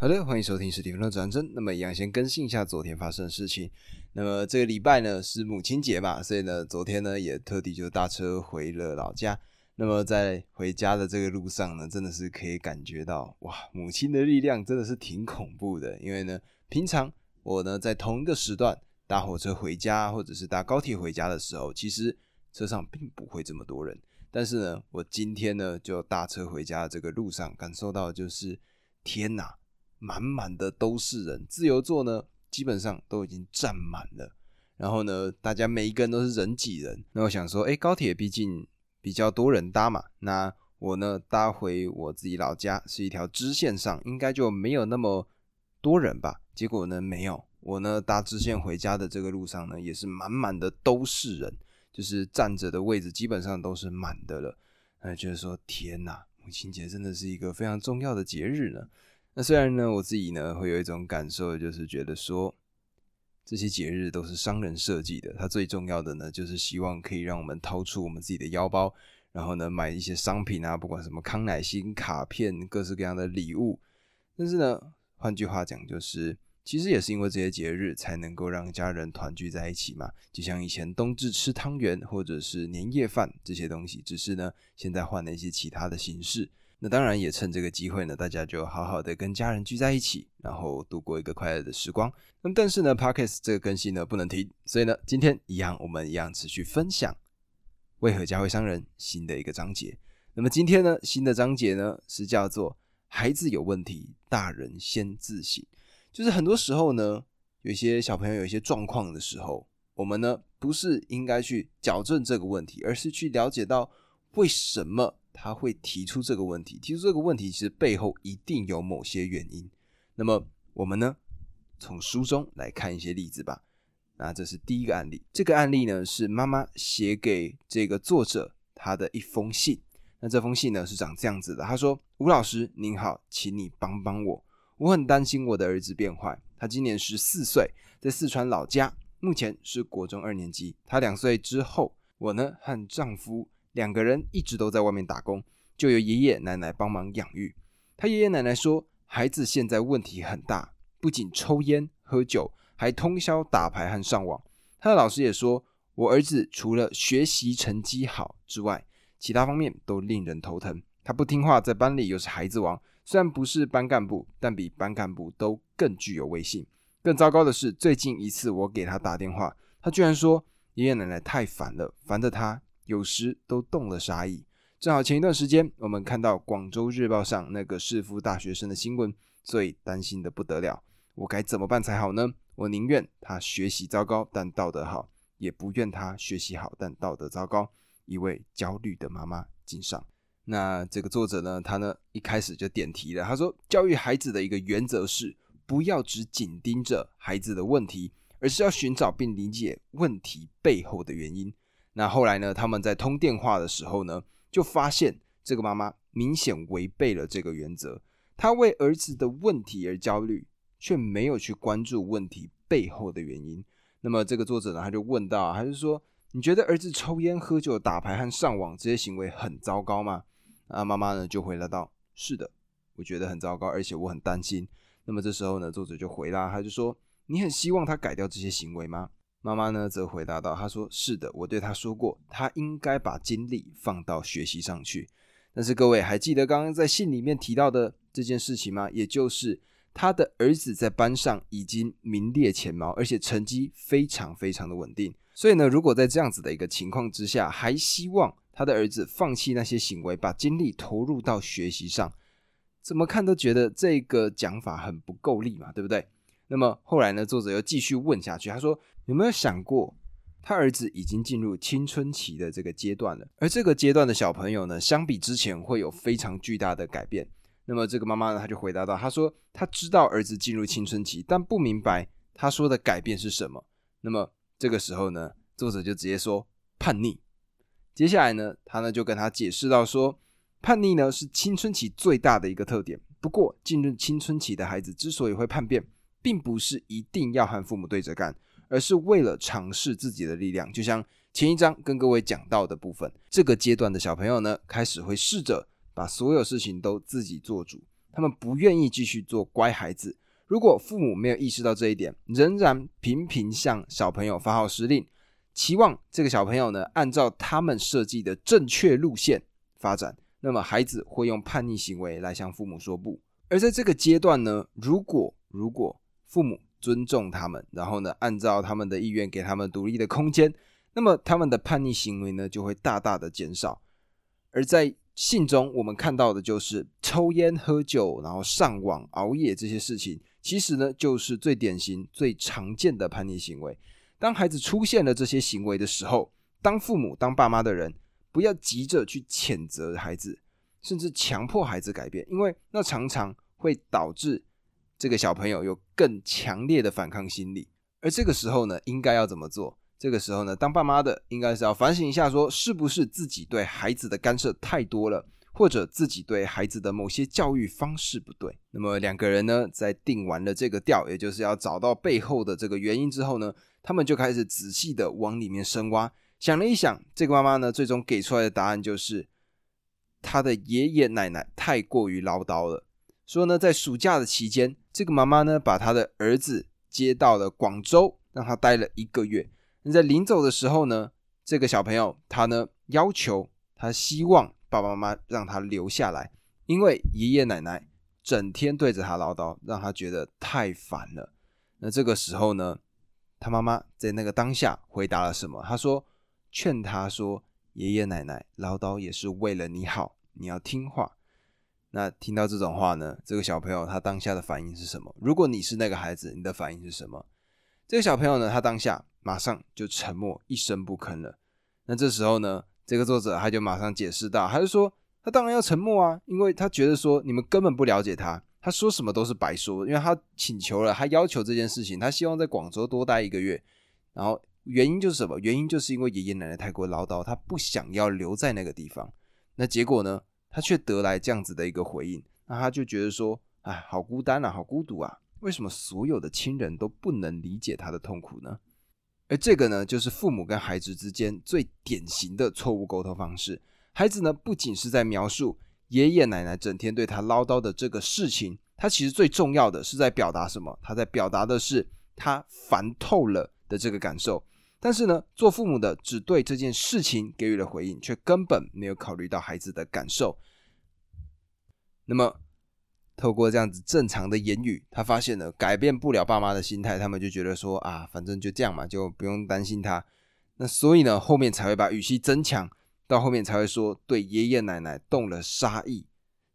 好的，欢迎收听史蒂芬的转真。那么一样先更新一下昨天发生的事情。那么这个礼拜呢是母亲节嘛，所以呢昨天呢也特地就搭车回了老家。那么在回家的这个路上呢，真的是可以感觉到哇，母亲的力量真的是挺恐怖的。因为呢，平常我呢在同一个时段搭火车回家，或者是搭高铁回家的时候，其实车上并不会这么多人。但是呢，我今天呢就搭车回家的这个路上，感受到就是天哪！满满的都是人，自由座呢基本上都已经占满了。然后呢，大家每一个人都是人挤人。那我想说，哎，高铁毕竟比较多人搭嘛，那我呢搭回我自己老家是一条支线上，应该就没有那么多人吧？结果呢没有，我呢搭支线回家的这个路上呢，也是满满的都是人，就是站着的位置基本上都是满的了。那觉得说，天哪，母亲节真的是一个非常重要的节日呢。那虽然呢，我自己呢会有一种感受，就是觉得说这些节日都是商人设计的，它最重要的呢就是希望可以让我们掏出我们自己的腰包，然后呢买一些商品啊，不管什么康乃馨卡片、各式各样的礼物。但是呢，换句话讲，就是其实也是因为这些节日才能够让家人团聚在一起嘛。就像以前冬至吃汤圆或者是年夜饭这些东西，只是呢现在换了一些其他的形式。那当然也趁这个机会呢，大家就好好的跟家人聚在一起，然后度过一个快乐的时光。那么但是呢，Pockets 这个更新呢不能停，所以呢，今天一样我们一样持续分享为何家会伤人新的一个章节。那么今天呢，新的章节呢是叫做孩子有问题，大人先自省。就是很多时候呢，有一些小朋友有一些状况的时候，我们呢不是应该去矫正这个问题，而是去了解到为什么。他会提出这个问题，提出这个问题其实背后一定有某些原因。那么我们呢，从书中来看一些例子吧。那这是第一个案例，这个案例呢是妈妈写给这个作者他的一封信。那这封信呢是长这样子的，他说：“吴老师您好，请你帮帮我，我很担心我的儿子变坏。他今年十四岁，在四川老家，目前是国中二年级。他两岁之后，我呢和丈夫。”两个人一直都在外面打工，就由爷爷奶奶帮忙养育。他爷爷奶奶说，孩子现在问题很大，不仅抽烟喝酒，还通宵打牌和上网。他的老师也说，我儿子除了学习成绩好之外，其他方面都令人头疼。他不听话，在班里又是孩子王，虽然不是班干部，但比班干部都更具有威信。更糟糕的是，最近一次我给他打电话，他居然说爷爷奶奶太烦了，烦得他。有时都动了杀意。正好前一段时间，我们看到广州日报上那个市附大学生的新闻，所以担心的不得了。我该怎么办才好呢？我宁愿他学习糟糕但道德好，也不愿他学习好但道德糟糕。一位焦虑的妈妈敬上。那这个作者呢，他呢一开始就点题了。他说，教育孩子的一个原则是，不要只紧盯着孩子的问题，而是要寻找并理解问题背后的原因。那后来呢？他们在通电话的时候呢，就发现这个妈妈明显违背了这个原则。她为儿子的问题而焦虑，却没有去关注问题背后的原因。那么这个作者呢，他就问到，还是说，你觉得儿子抽烟、喝酒、打牌和上网这些行为很糟糕吗？啊，妈妈呢就回答道：是的，我觉得很糟糕，而且我很担心。那么这时候呢，作者就回答，他就说：你很希望他改掉这些行为吗？妈妈呢，则回答道：“她说是的，我对他说过，他应该把精力放到学习上去。但是各位还记得刚刚在信里面提到的这件事情吗？也就是他的儿子在班上已经名列前茅，而且成绩非常非常的稳定。所以呢，如果在这样子的一个情况之下，还希望他的儿子放弃那些行为，把精力投入到学习上，怎么看都觉得这个讲法很不够力嘛，对不对？那么后来呢，作者又继续问下去，他说。”有没有想过，他儿子已经进入青春期的这个阶段了，而这个阶段的小朋友呢，相比之前会有非常巨大的改变。那么这个妈妈呢，她就回答到，她说她知道儿子进入青春期，但不明白他说的改变是什么。那么这个时候呢，作者就直接说叛逆。接下来呢，他呢就跟他解释到说，叛逆呢是青春期最大的一个特点。不过进入青春期的孩子之所以会叛变，并不是一定要和父母对着干。而是为了尝试自己的力量，就像前一章跟各位讲到的部分，这个阶段的小朋友呢，开始会试着把所有事情都自己做主。他们不愿意继续做乖孩子。如果父母没有意识到这一点，仍然频频向小朋友发号施令，期望这个小朋友呢按照他们设计的正确路线发展，那么孩子会用叛逆行为来向父母说不。而在这个阶段呢，如果如果父母尊重他们，然后呢按照他们的意愿给他们独立的空间，那么他们的叛逆行为呢就会大大的减少。而在信中我们看到的就是抽烟、喝酒，然后上网、熬夜这些事情。其实呢，就是最典型、最常见的叛逆行为。当孩子出现了这些行为的时候，当父母、当爸妈的人，不要急着去谴责孩子，甚至强迫孩子改变，因为那常常会导致这个小朋友有更强烈的反抗心理。而这个时候呢，应该要怎么做？这个时候呢，当爸妈的应该是要反省一下，说是不是自己对孩子的干涉太多了。或者自己对孩子的某些教育方式不对，那么两个人呢，在定完了这个调，也就是要找到背后的这个原因之后呢，他们就开始仔细的往里面深挖。想了一想，这个妈妈呢，最终给出来的答案就是，她的爷爷奶奶太过于唠叨了。说呢，在暑假的期间，这个妈妈呢，把她的儿子接到了广州，让他待了一个月。那在临走的时候呢，这个小朋友他呢，要求他希望。爸爸妈妈让他留下来，因为爷爷奶奶整天对着他唠叨，让他觉得太烦了。那这个时候呢，他妈妈在那个当下回答了什么？他说：“劝他说，爷爷奶奶唠叨也是为了你好，你要听话。”那听到这种话呢，这个小朋友他当下的反应是什么？如果你是那个孩子，你的反应是什么？这个小朋友呢，他当下马上就沉默，一声不吭了。那这时候呢？这个作者他就马上解释道：“他就说，他当然要沉默啊，因为他觉得说你们根本不了解他，他说什么都是白说。因为他请求了，他要求这件事情，他希望在广州多待一个月。然后原因就是什么？原因就是因为爷爷奶奶太过唠叨，他不想要留在那个地方。那结果呢？他却得来这样子的一个回应，那他就觉得说，哎，好孤单啊，好孤独啊！为什么所有的亲人都不能理解他的痛苦呢？”而这个呢，就是父母跟孩子之间最典型的错误沟通方式。孩子呢，不仅是在描述爷爷奶奶整天对他唠叨的这个事情，他其实最重要的是在表达什么？他在表达的是他烦透了的这个感受。但是呢，做父母的只对这件事情给予了回应，却根本没有考虑到孩子的感受。那么，透过这样子正常的言语，他发现了改变不了爸妈的心态，他们就觉得说啊，反正就这样嘛，就不用担心他。那所以呢，后面才会把语气增强，到后面才会说对爷爷奶奶动了杀意。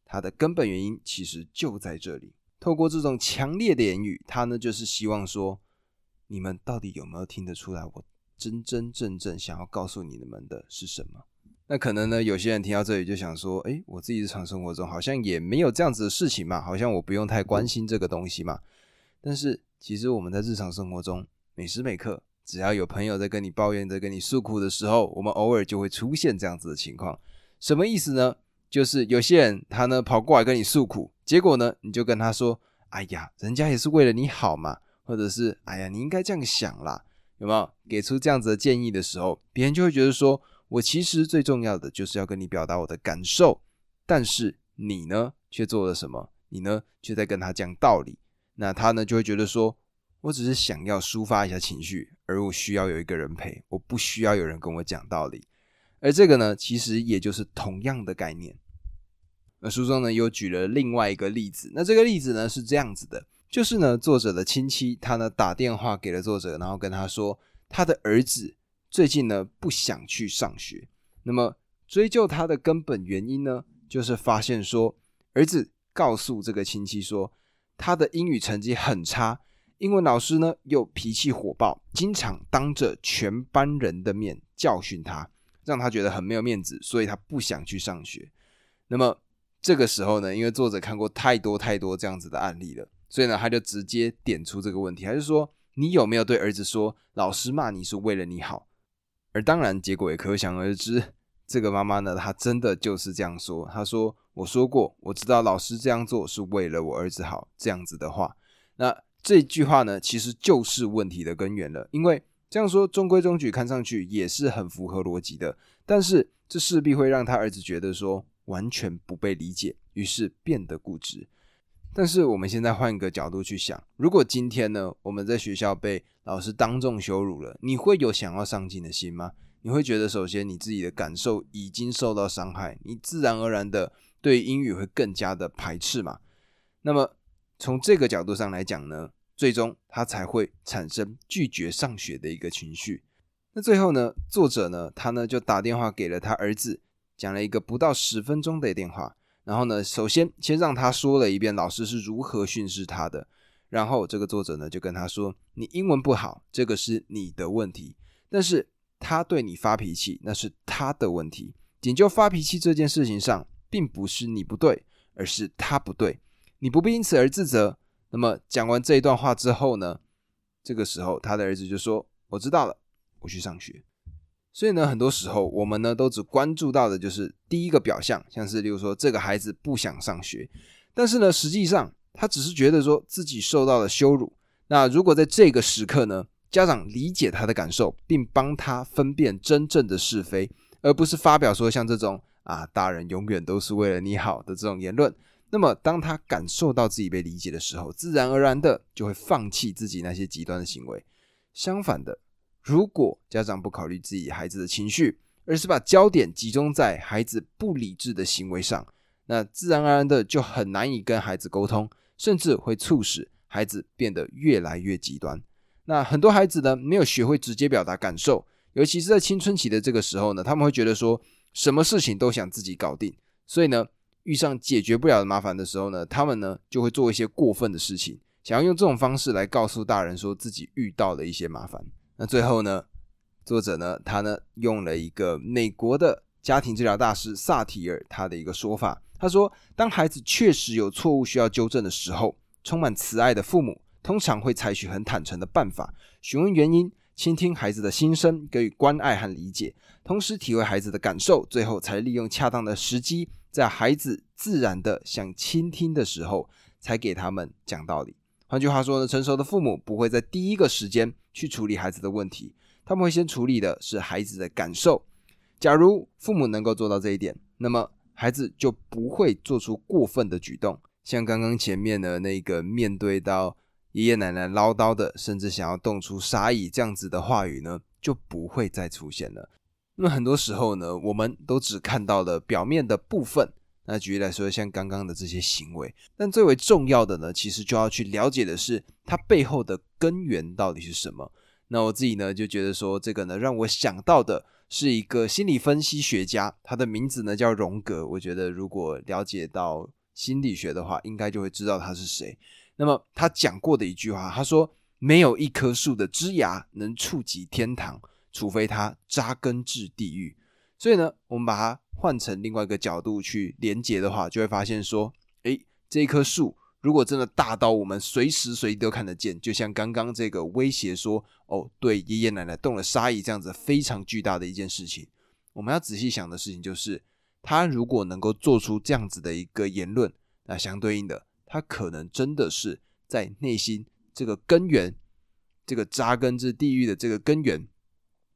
他的根本原因其实就在这里。透过这种强烈的言语，他呢就是希望说，你们到底有没有听得出来，我真真正正想要告诉你们的是什么？那可能呢，有些人听到这里就想说，哎，我自己日常生活中好像也没有这样子的事情嘛，好像我不用太关心这个东西嘛。但是其实我们在日常生活中，每时每刻，只要有朋友在跟你抱怨、在跟你诉苦的时候，我们偶尔就会出现这样子的情况。什么意思呢？就是有些人他呢跑过来跟你诉苦，结果呢你就跟他说，哎呀，人家也是为了你好嘛，或者是哎呀，你应该这样想啦，有没有？给出这样子的建议的时候，别人就会觉得说。我其实最重要的就是要跟你表达我的感受，但是你呢却做了什么？你呢却在跟他讲道理，那他呢就会觉得说，我只是想要抒发一下情绪，而我需要有一个人陪，我不需要有人跟我讲道理。而这个呢，其实也就是同样的概念。那书中呢又举了另外一个例子，那这个例子呢是这样子的，就是呢作者的亲戚他呢打电话给了作者，然后跟他说他的儿子。最近呢不想去上学，那么追究他的根本原因呢，就是发现说儿子告诉这个亲戚说他的英语成绩很差，英文老师呢又脾气火爆，经常当着全班人的面教训他，让他觉得很没有面子，所以他不想去上学。那么这个时候呢，因为作者看过太多太多这样子的案例了，所以呢他就直接点出这个问题，还是说你有没有对儿子说，老师骂你是为了你好？而当然，结果也可想而知。这个妈妈呢，她真的就是这样说。她说：“我说过，我知道老师这样做是为了我儿子好。”这样子的话，那这句话呢，其实就是问题的根源了。因为这样说中规中矩，看上去也是很符合逻辑的。但是这势必会让他儿子觉得说完全不被理解，于是变得固执。但是我们现在换一个角度去想，如果今天呢，我们在学校被老师当众羞辱了，你会有想要上进的心吗？你会觉得，首先你自己的感受已经受到伤害，你自然而然的对英语会更加的排斥嘛？那么从这个角度上来讲呢，最终他才会产生拒绝上学的一个情绪。那最后呢，作者呢，他呢就打电话给了他儿子，讲了一个不到十分钟的电话。然后呢，首先先让他说了一遍老师是如何训斥他的。然后这个作者呢就跟他说：“你英文不好，这个是你的问题。但是他对你发脾气，那是他的问题。仅就发脾气这件事情上，并不是你不对，而是他不对。你不必因此而自责。”那么讲完这一段话之后呢，这个时候他的儿子就说：“我知道了。”我去上学，所以呢，很多时候我们呢都只关注到的就是第一个表象，像是例如说这个孩子不想上学，但是呢，实际上他只是觉得说自己受到了羞辱。那如果在这个时刻呢，家长理解他的感受，并帮他分辨真正的是非，而不是发表说像这种啊大人永远都是为了你好的这种言论，那么当他感受到自己被理解的时候，自然而然的就会放弃自己那些极端的行为。相反的。如果家长不考虑自己孩子的情绪，而是把焦点集中在孩子不理智的行为上，那自然而然的就很难以跟孩子沟通，甚至会促使孩子变得越来越极端。那很多孩子呢，没有学会直接表达感受，尤其是在青春期的这个时候呢，他们会觉得说什么事情都想自己搞定，所以呢，遇上解决不了的麻烦的时候呢，他们呢就会做一些过分的事情，想要用这种方式来告诉大人说自己遇到了一些麻烦。那最后呢，作者呢，他呢用了一个美国的家庭治疗大师萨提尔他的一个说法，他说，当孩子确实有错误需要纠正的时候，充满慈爱的父母通常会采取很坦诚的办法，询问原因，倾听孩子的心声，给予关爱和理解，同时体会孩子的感受，最后才利用恰当的时机，在孩子自然的想倾听的时候，才给他们讲道理。换句话说呢，成熟的父母不会在第一个时间去处理孩子的问题，他们会先处理的是孩子的感受。假如父母能够做到这一点，那么孩子就不会做出过分的举动，像刚刚前面的那个面对到爷爷奶奶唠叨的，甚至想要动出杀意这样子的话语呢，就不会再出现了。那么很多时候呢，我们都只看到了表面的部分。那举例来说，像刚刚的这些行为，但最为重要的呢，其实就要去了解的是它背后的根源到底是什么。那我自己呢，就觉得说这个呢，让我想到的是一个心理分析学家，他的名字呢叫荣格。我觉得如果了解到心理学的话，应该就会知道他是谁。那么他讲过的一句话，他说：“没有一棵树的枝芽能触及天堂，除非它扎根至地狱。”所以呢，我们把它。换成另外一个角度去连接的话，就会发现说，诶，这棵树如果真的大到我们随时随地都看得见，就像刚刚这个威胁说，哦，对爷爷奶奶动了杀意这样子非常巨大的一件事情，我们要仔细想的事情就是，他如果能够做出这样子的一个言论，那相对应的，他可能真的是在内心这个根源，这个扎根至地狱的这个根源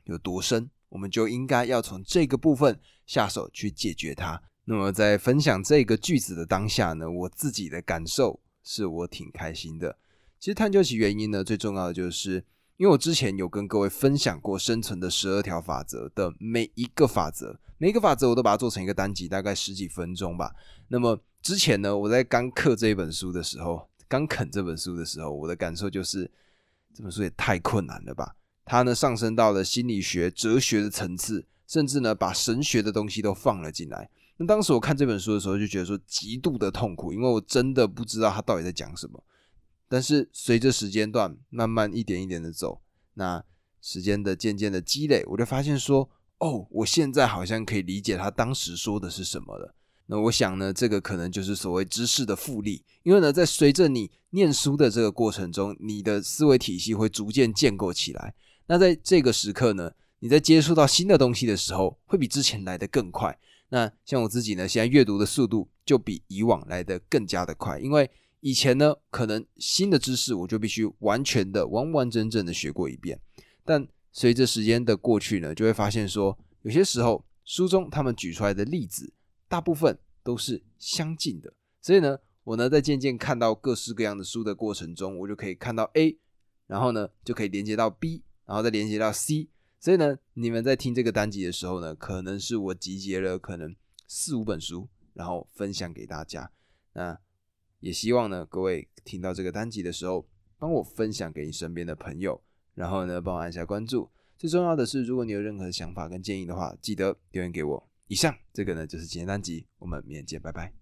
有多深。我们就应该要从这个部分下手去解决它。那么在分享这个句子的当下呢，我自己的感受是我挺开心的。其实探究其原因呢，最重要的就是因为我之前有跟各位分享过生存的十二条法则的每一个法则，每一个法则我都把它做成一个单集，大概十几分钟吧。那么之前呢，我在刚刻这本书的时候，刚啃这本书的时候，我的感受就是这本书也太困难了吧。它呢上升到了心理学、哲学的层次，甚至呢把神学的东西都放了进来。那当时我看这本书的时候，就觉得说极度的痛苦，因为我真的不知道他到底在讲什么。但是随着时间段慢慢一点一点的走，那时间的渐渐的积累，我就发现说，哦，我现在好像可以理解他当时说的是什么了。那我想呢，这个可能就是所谓知识的复利，因为呢，在随着你念书的这个过程中，你的思维体系会逐渐建构起来。那在这个时刻呢，你在接触到新的东西的时候，会比之前来的更快。那像我自己呢，现在阅读的速度就比以往来的更加的快，因为以前呢，可能新的知识我就必须完全的、完完整整的学过一遍。但随着时间的过去呢，就会发现说，有些时候书中他们举出来的例子。大部分都是相近的，所以呢，我呢在渐渐看到各式各样的书的过程中，我就可以看到 A，然后呢就可以连接到 B，然后再连接到 C。所以呢，你们在听这个单集的时候呢，可能是我集结了可能四五本书，然后分享给大家。那也希望呢，各位听到这个单集的时候，帮我分享给你身边的朋友，然后呢，帮我按下关注。最重要的是，如果你有任何想法跟建议的话，记得留言给我。以上这个呢，就是今天单集，我们明天见，拜拜。